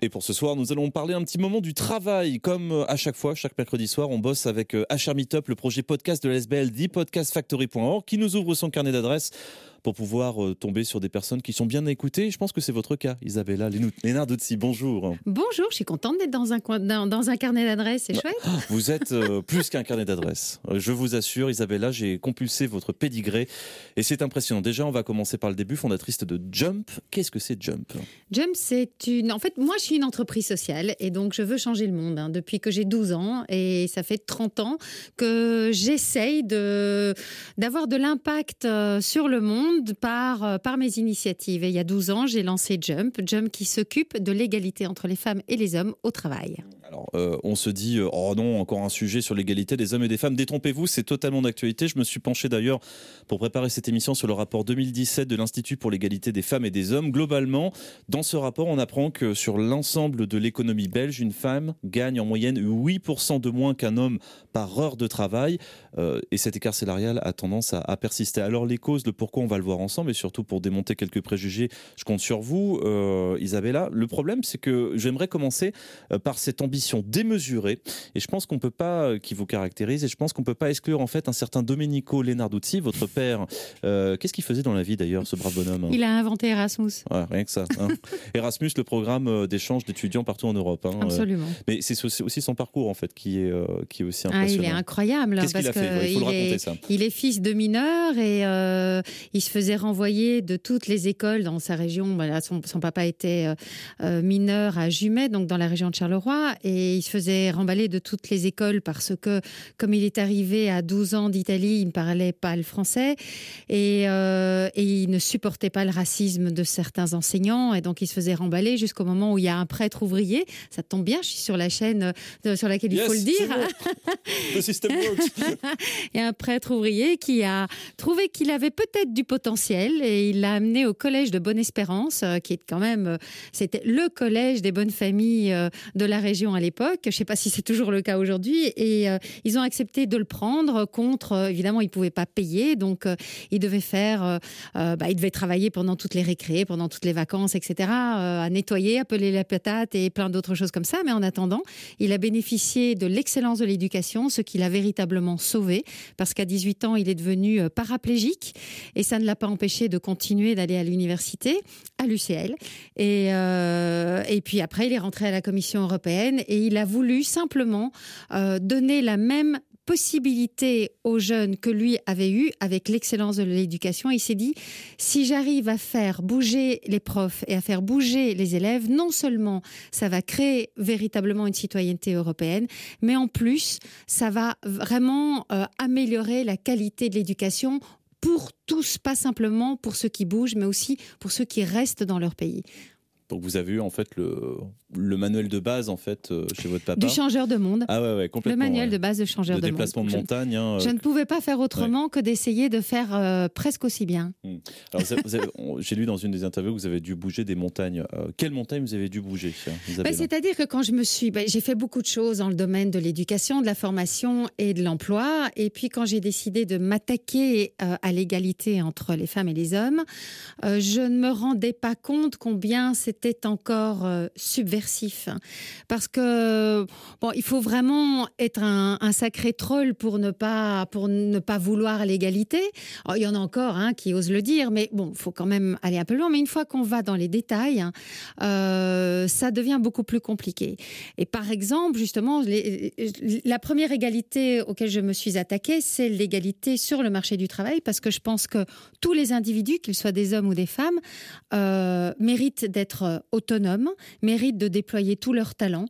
Et pour ce soir, nous allons parler un petit moment du travail. Comme euh, à chaque fois, chaque mercredi soir, on bosse avec HR euh, Meetup, le projet podcast de l'SBL, thepodcastfactory.org, qui nous ouvre son carnet d'adresses pour pouvoir euh, tomber sur des personnes qui sont bien écoutées. Je pense que c'est votre cas, Isabella Lénard-Doutsi. Bonjour. Bonjour, je suis contente d'être dans un, dans, dans un carnet d'adresses, c'est chouette. Vous êtes euh, plus qu'un carnet d'adresses. Euh, je vous assure, Isabella, j'ai compulsé votre pédigré et c'est impressionnant. Déjà, on va commencer par le début, fondatrice de Jump. Qu'est-ce que c'est Jump? Jump, c'est une... En fait, moi, je suis une entreprise sociale et donc je veux changer le monde hein, depuis que j'ai 12 ans et ça fait 30 ans que j'essaye de... d'avoir de l'impact sur le monde par, euh, par mes initiatives. Il y a 12 ans, j'ai lancé Jump, Jump qui s'occupe de l'égalité entre les femmes et les hommes au travail. Alors, euh, on se dit, euh, oh non, encore un sujet sur l'égalité des hommes et des femmes. Détrompez-vous, c'est totalement d'actualité. Je me suis penché d'ailleurs pour préparer cette émission sur le rapport 2017 de l'Institut pour l'égalité des femmes et des hommes. Globalement, dans ce rapport, on apprend que sur l'ensemble de l'économie belge, une femme gagne en moyenne 8% de moins qu'un homme par heure de travail. et cet écart salarial a tendance à, à persister. Alors, les causes, le pourquoi, on va le voir ensemble et surtout pour démonter quelques préjugés, je compte sur vous, euh, Isabella. Le problème, c'est que j'aimerais commencer euh, par cette ambition démesurée et je pense qu'on peut pas, euh, qui vous caractérise, et je pense qu'on peut pas exclure en fait un certain Domenico Lenarduzzi, votre père. Qu'est-ce qu'il faisait dans la vie d'ailleurs, ce brave bonhomme Il a inventé Erasmus. rien que ça. Hein. Erasmus, le programme d'échange d'étudiants partout en Europe. Hein, Absolument. mais c'est aussi son parcours en fait qui est, qui est aussi impressionnant. Ah, il est incroyable. Qu'est-ce qu'il a fait? Il faut le raconter ça. Il est fils de mineur et il se faisait renvoyer de toutes les écoles dans sa région. son, papa était euh, euh, mineur à Jumet, donc dans la région de Charleroi, et il se faisait remballer de toutes les écoles parce que, comme il est arrivé à 12 ans d'Italie, il ne parlait pas le français et, euh, et, il ne supportait pas le racisme de certains enseignants, et donc il se faisait remballer jusqu'au moment où il y a un prêtre ouvrier. Ça tombe bien, je suis sur la chaîne sur laquelle il faut le dire. a un prêtre ouvrier qui a trouvé qu'il avait peut-être du potentiel et il l'a amené au collège de Bonne-Espérance, euh, qui est quand même, euh, c'était le collège des bonnes familles euh, de la région à l'époque. Je ne sais pas si c'est toujours le cas aujourd'hui. Et ils ont accepté de le prendre contre, évidemment, il pouvait pas payer, donc il devait faire, bah, il devait travailler pendant toutes les récrés, pendant toutes les vacances, etc., à nettoyer, appeler la patate et plein d'autres choses comme ça. Mais en attendant, il a bénéficié de l'excellence de l'éducation, ce qui l'a véritablement sauvé, parce qu'à 18 ans, il est devenu paraplégique et ça ne l'a pas empêché de continuer d'aller à l'université, à l'UCL. Et, euh, et puis après, il est rentré à la Commission européenne et il a voulu simplement euh, donner la même possibilité aux jeunes que lui avait eu avec l'excellence de l'éducation. Il s'est dit, si j'arrive à faire bouger les profs et à faire bouger les élèves, non seulement ça va créer véritablement une citoyenneté européenne, mais en plus, ça va vraiment euh, améliorer la qualité de l'éducation pour tous, pas simplement pour ceux qui bougent, mais aussi pour ceux qui restent dans leur pays. Donc vous avez eu en fait le, le manuel de base en fait euh, chez votre papa. Du changeur de monde. Ah ouais, ouais complètement. Le manuel de base de changeur de, de déplacement de montagne. Hein, je, ne pouvais pas faire autrement que d'essayer de faire euh, presque aussi bien. Hmm. Alors j'ai lu dans une des interviews que vous avez dû bouger des montagnes. Euh, quelle montagne vous avez dû bouger bah, C'est-à-dire que quand je me suis, bah, j'ai fait beaucoup de choses dans le domaine de l'éducation, de la formation et de l'emploi. Et puis quand j'ai décidé de m'attaquer à l'égalité entre les femmes et les hommes, je ne me rendais pas compte combien c'était encore euh, subversif. Parce que, bon, il faut vraiment être un, sacré troll pour ne pas, pour ne pas vouloir l'égalité. Oh, il y en a encore hein, qui osent le dire, mais bon, il faut quand même aller un peu loin. Mais une fois qu'on va dans les détails, hein, euh, ça devient beaucoup plus compliqué. Et par exemple, justement, la première égalité auquel je me suis attaquée, c'est l'égalité sur le marché du travail, parce que je pense que tous les individus, qu'ils soient des hommes ou des femmes, euh, méritent d'être autonomes, méritent de déployer tous leurs talents.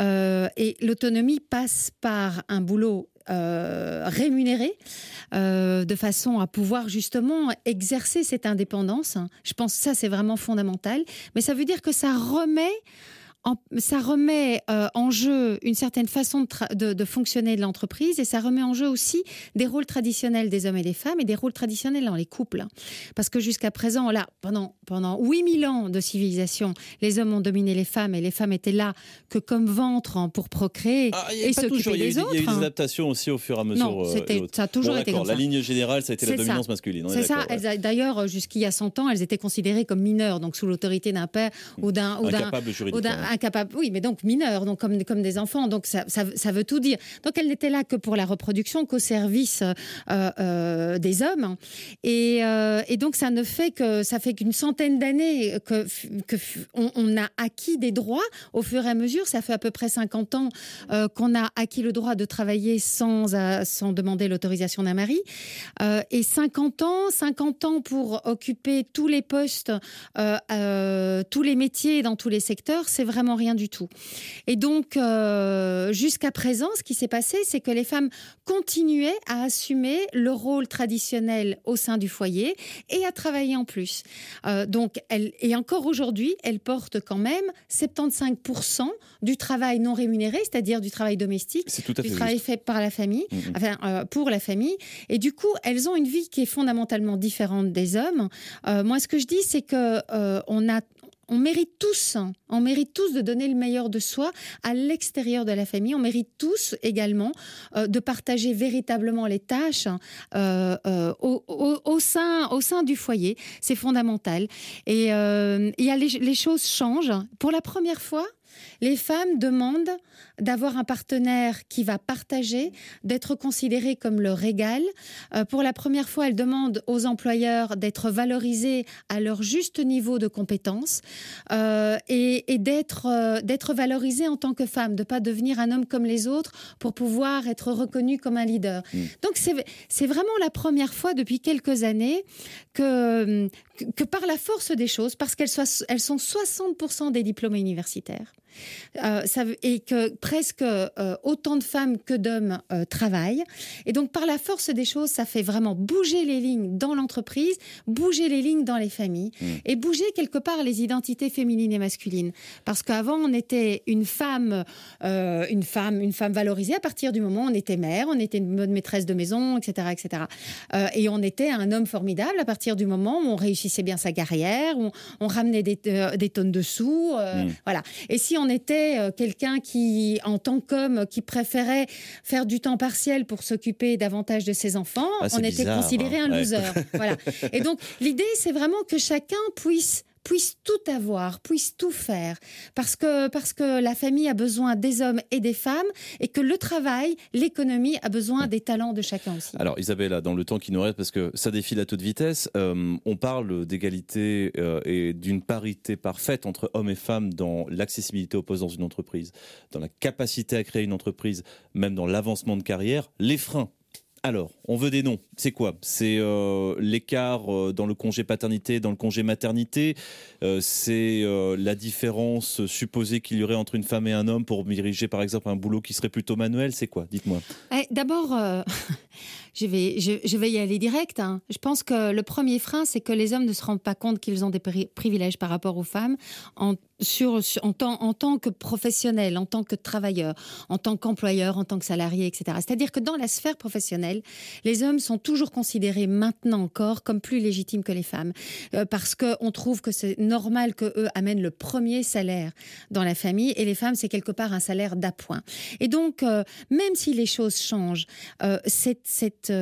Euh, et l'autonomie passe par un boulot euh, rémunéré euh, de façon à pouvoir justement exercer cette indépendance. Je pense que ça, c'est vraiment fondamental. Mais ça veut dire que ça remet ça remet euh, en jeu une certaine façon de, fonctionner de l'entreprise et ça remet en jeu aussi des rôles traditionnels des hommes et des femmes et des rôles traditionnels dans les couples. Parce que jusqu'à présent, là, pendant, pendant 8000 ans de civilisation, les hommes ont dominé les femmes et les femmes étaient là que comme ventre pour procréer ah, et s'occuper des autres. Il y a eu des adaptations aussi au fur et à mesure. Non, euh, ça a toujours été comme ça. La ligne générale, ça a été la dominance masculine. C'est ça. D'ailleurs, jusqu'il y a 100 ans, elles étaient considérées comme mineures, donc sous l'autorité d'un père ou d'un... Incapable juridiquement incapable, oui, mais donc mineurs, donc comme, comme des enfants, donc ça, ça, veut tout dire. Donc elle n'était là que pour la reproduction, qu'au service des hommes. Et, et, donc ça ne fait que ça fait qu'une centaine d'années que, que on, a acquis des droits au fur et à mesure. Ça fait à peu près 50 ans qu'on a acquis le droit de travailler sans, sans demander l'autorisation d'un mari. et 50 ans, 50 ans pour occuper tous les postes, euh, euh, tous les métiers dans tous les secteurs, c'est vraiment rien du tout. Et donc, euh, jusqu'à présent, ce qui s'est passé, c'est que les femmes continuaient à assumer le rôle traditionnel au sein du foyer et à travailler en plus. donc, elles, et encore aujourd'hui, elles portent quand même 75% du travail non rémunéré, c'est-à-dire du travail domestique, du travail fait par la famille, mm, mm. enfin, pour la famille. Et du coup, elles ont une vie qui est fondamentalement différente des hommes. moi, ce que je dis, c'est que on a on mérite tous, on mérite tous de donner le meilleur de soi à l'extérieur de la famille. On mérite tous également euh, de partager véritablement les tâches euh, euh, au, sein, au sein du foyer. C'est fondamental. Et les choses changent. Pour la première fois, les femmes demandent d'avoir un partenaire qui va partager, d'être considéré comme leur égal. Euh, pour la première fois, elles demandent aux employeurs d'être valorisés à leur juste niveau de compétence euh, et, d'être euh, d'être valorisés en tant que femme, de pas devenir un homme comme les autres pour pouvoir être reconnu comme un leader. Mm. Donc c'est vraiment la première fois depuis quelques années que, que, par la force des choses, parce qu'elles elles sont 60% des diplômés universitaires, euh, ça, et que presque euh, autant de femmes que d'hommes euh, travaillent. Et donc, par la force des choses, ça fait vraiment bouger les lignes dans l'entreprise, bouger les lignes dans les familles mmh. et bouger quelque part les identités féminines et masculines. Parce qu'avant, on était une femme, une femme, une femme valorisée à partir du moment où on était mère, on était une bonne maîtresse de maison, etc., etc. et on était un homme formidable à partir du moment où on réussissait bien sa carrière, on ramenait des, des tonnes de sous, mmh. voilà. Et si on était euh, quelqu'un qui, en tant qu'homme, qui préférait faire du temps partiel pour s'occuper davantage de ses enfants, ah, on était considéré hein. un loser. voilà. Et donc, l'idée, c'est vraiment que chacun puisse puisse tout avoir, puisse tout faire, parce que, parce que la famille a besoin des hommes et des femmes, et que le travail, l'économie a besoin des talents de chacun aussi. Alors Isabelle, dans le temps qui nous reste, parce que ça défile à toute vitesse, euh, on parle d'égalité euh, et d'une parité parfaite entre hommes et femmes dans l'accessibilité aux postes dans une entreprise, dans la capacité à créer une entreprise, même dans l'avancement de carrière. Les freins alors, on veut des noms. C'est quoi? C'est euh, l'écart euh, dans le congé paternité, dans le congé maternité. Euh, c'est la différence supposée qu'il y aurait entre une femme et un homme pour diriger, par exemple, un boulot qui serait plutôt manuel. C'est quoi? Dites-moi. Eh, d'abord, je, vais, je, vais y aller direct. Hein. Je pense que le premier frein, c'est que les hommes ne se rendent pas compte qu'ils ont des privilèges par rapport aux femmes en tant, que professionnel, en tant que travailleur, en tant qu'employeur, en tant que salarié, etc. C'est-à-dire que dans la sphère professionnelle, les hommes sont toujours considérés maintenant encore comme plus légitimes que les femmes, euh, parce qu'on trouve que c'est normal que eux amènent le premier salaire dans la famille, et les femmes, c'est quelque part un salaire d'appoint. Et donc, euh, même si les choses changent, euh, cette,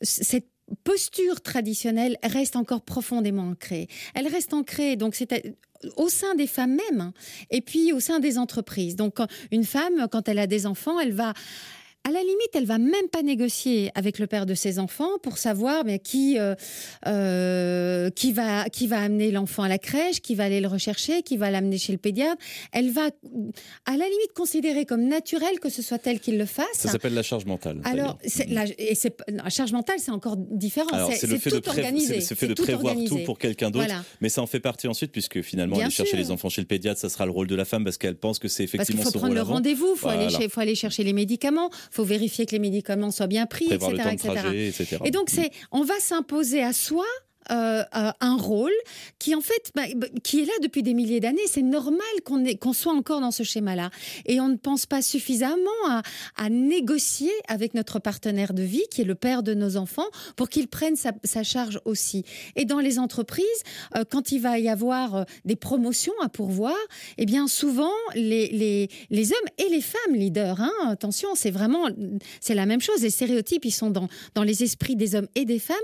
cette posture traditionnelle reste encore profondément ancrée. Elle reste ancrée, donc c'est au sein des femmes mêmes hein, et puis au sein des entreprises. Donc une femme, quand elle a des enfants, elle va à la limite, elle va même pas négocier avec le père de ses enfants pour savoir mais qui euh, euh, qui va qui va amener l'enfant à la crèche, qui va aller le rechercher, qui va l'amener chez le pédiatre. Elle va à la limite considérer comme naturel que ce soit elle qui le fasse. Ça s'appelle la charge mentale. Alors, la, et la charge mentale, c'est encore différent. C'est le fait tout de organisé. C'est fait de prévoir tout pour quelqu'un d'autre, mais ça en fait partie ensuite puisque finalement aller chercher les enfants chez le pédiatre, ça sera le rôle de la femme parce qu'elle pense que c'est effectivement parce qu'il faut prendre le rendez-vous, faut aller faut aller chercher les médicaments faut vérifier que les médicaments soient bien pris, etc., Et donc, c'est, on va s'imposer à soi euh, un rôle qui en fait bah, bah, qui est là depuis des milliers d'années. C'est normal qu'on qu'on soit encore dans ce schéma-là et on ne pense pas suffisamment à, négocier avec notre partenaire de vie qui est le père de nos enfants pour qu'il prenne sa, charge aussi. Et dans les entreprises, euh, quand il va y avoir euh, des promotions à pourvoir, eh bien souvent les, les, les hommes et les femmes leaders, hein, attention, c'est vraiment c'est la même chose. Les stéréotypes ils sont dans dans les esprits des hommes et des femmes.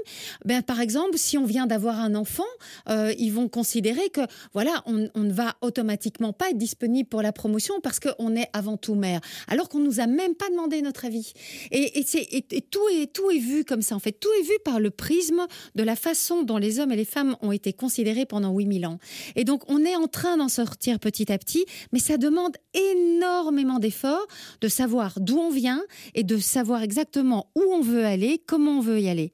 Ben par exemple, si on vient d'avoir un enfant, euh, ils vont considérer que voilà, on, ne va automatiquement pas être disponible pour la promotion parce qu'on est avant tout mère, alors qu'on nous a même pas demandé notre avis. Et, tout est tout est vu comme ça. En fait, tout est vu par le prisme de la façon dont les hommes et les femmes ont été considérés pendant 8000 ans. Et donc, on est en train d'en sortir petit à petit, mais ça demande énormément d'efforts de savoir d'où on vient et de savoir exactement où on veut aller, comment on veut y aller.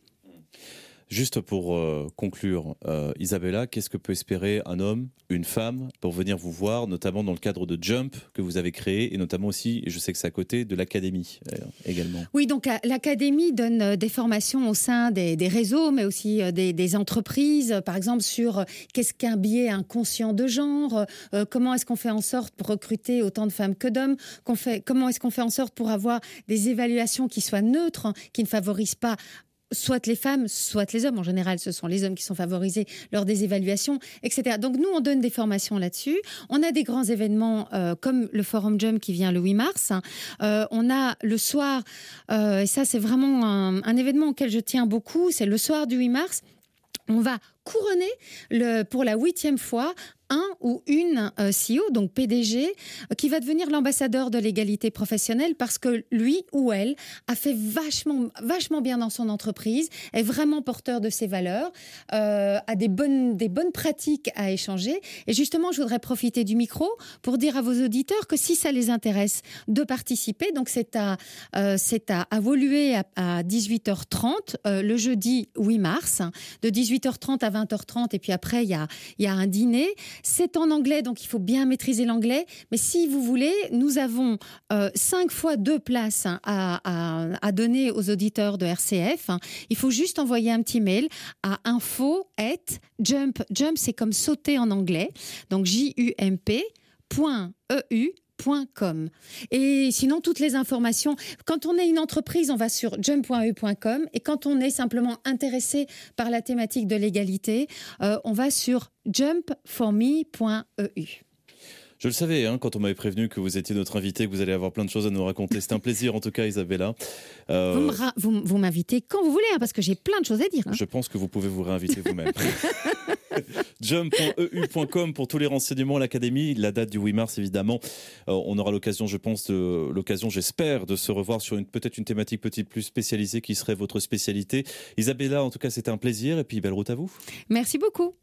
Juste pour euh, conclure, euh, Isabella, qu'est-ce que peut espérer un homme, une femme, pour venir vous voir, notamment dans le cadre de Jump que vous avez créé, et notamment aussi, je sais que c'est à côté, de l'académie euh, également? Oui, donc l'académie donne des formations au sein des, réseaux, mais aussi des, entreprises, par exemple sur qu'est-ce qu'un biais inconscient de genre, comment est-ce qu'on fait en sorte pour recruter autant de femmes que d'hommes, comment est-ce qu'on fait en sorte pour avoir des évaluations qui soient neutres, qui ne favorisent pas soit les femmes, soit les hommes. En général, ce sont les hommes qui sont favorisés lors des évaluations, etc. Donc nous, on donne des formations là-dessus. On a des grands événements euh, comme le Forum Jump qui vient le 8 mars. Euh, on a le soir, euh, et ça c'est vraiment un, événement auquel je tiens beaucoup, c'est le soir du 8 mars. On va couronner pour la huitième fois un ou une euh, CEO, donc PDG, euh, qui va devenir l'ambassadeur de l'égalité professionnelle parce que lui ou elle a fait vachement, vachement bien dans son entreprise, est vraiment porteur de ses valeurs, euh, a des bonnes, des bonnes pratiques à échanger. Et justement, je voudrais profiter du micro pour dire à vos auditeurs que si ça les intéresse de participer, donc c'est à, c'est à, à à, 18h30 le jeudi 8 mars, de 18h30 à 20h30, et puis après, il y a, y a un dîner. C'est en anglais, donc il faut bien maîtriser l'anglais. Mais si vous voulez, nous avons euh, cinq fois deux places hein, à, donner aux auditeurs de RCF. Il faut juste envoyer un petit mail à info at jump. Jump, c'est comme sauter en anglais. Donc J-U-M-P. Et sinon, toutes les informations, quand on est une entreprise, on va sur jump.eu.com et quand on est simplement intéressé par la thématique de l'égalité, euh, on va sur jumpforme.eu. Je le savais hein, quand on m'avait prévenu que vous étiez notre invité, que vous allez avoir plein de choses à nous raconter. C'est un plaisir en tout cas, Isabella. Euh, vous m'invitez quand vous voulez, hein, parce que j'ai plein de choses à dire. Hein. Je pense que vous pouvez vous réinviter vous-même. jump.eu.com pour tous les renseignements à l'académie. La date du 8 mars, évidemment. Euh, on aura l'occasion, je pense, l'occasion, j'espère, de se revoir sur une peut-être une thématique petite plus spécialisée qui serait votre spécialité. Isabella, en tout cas, c'était un plaisir et puis belle route à vous. Merci beaucoup.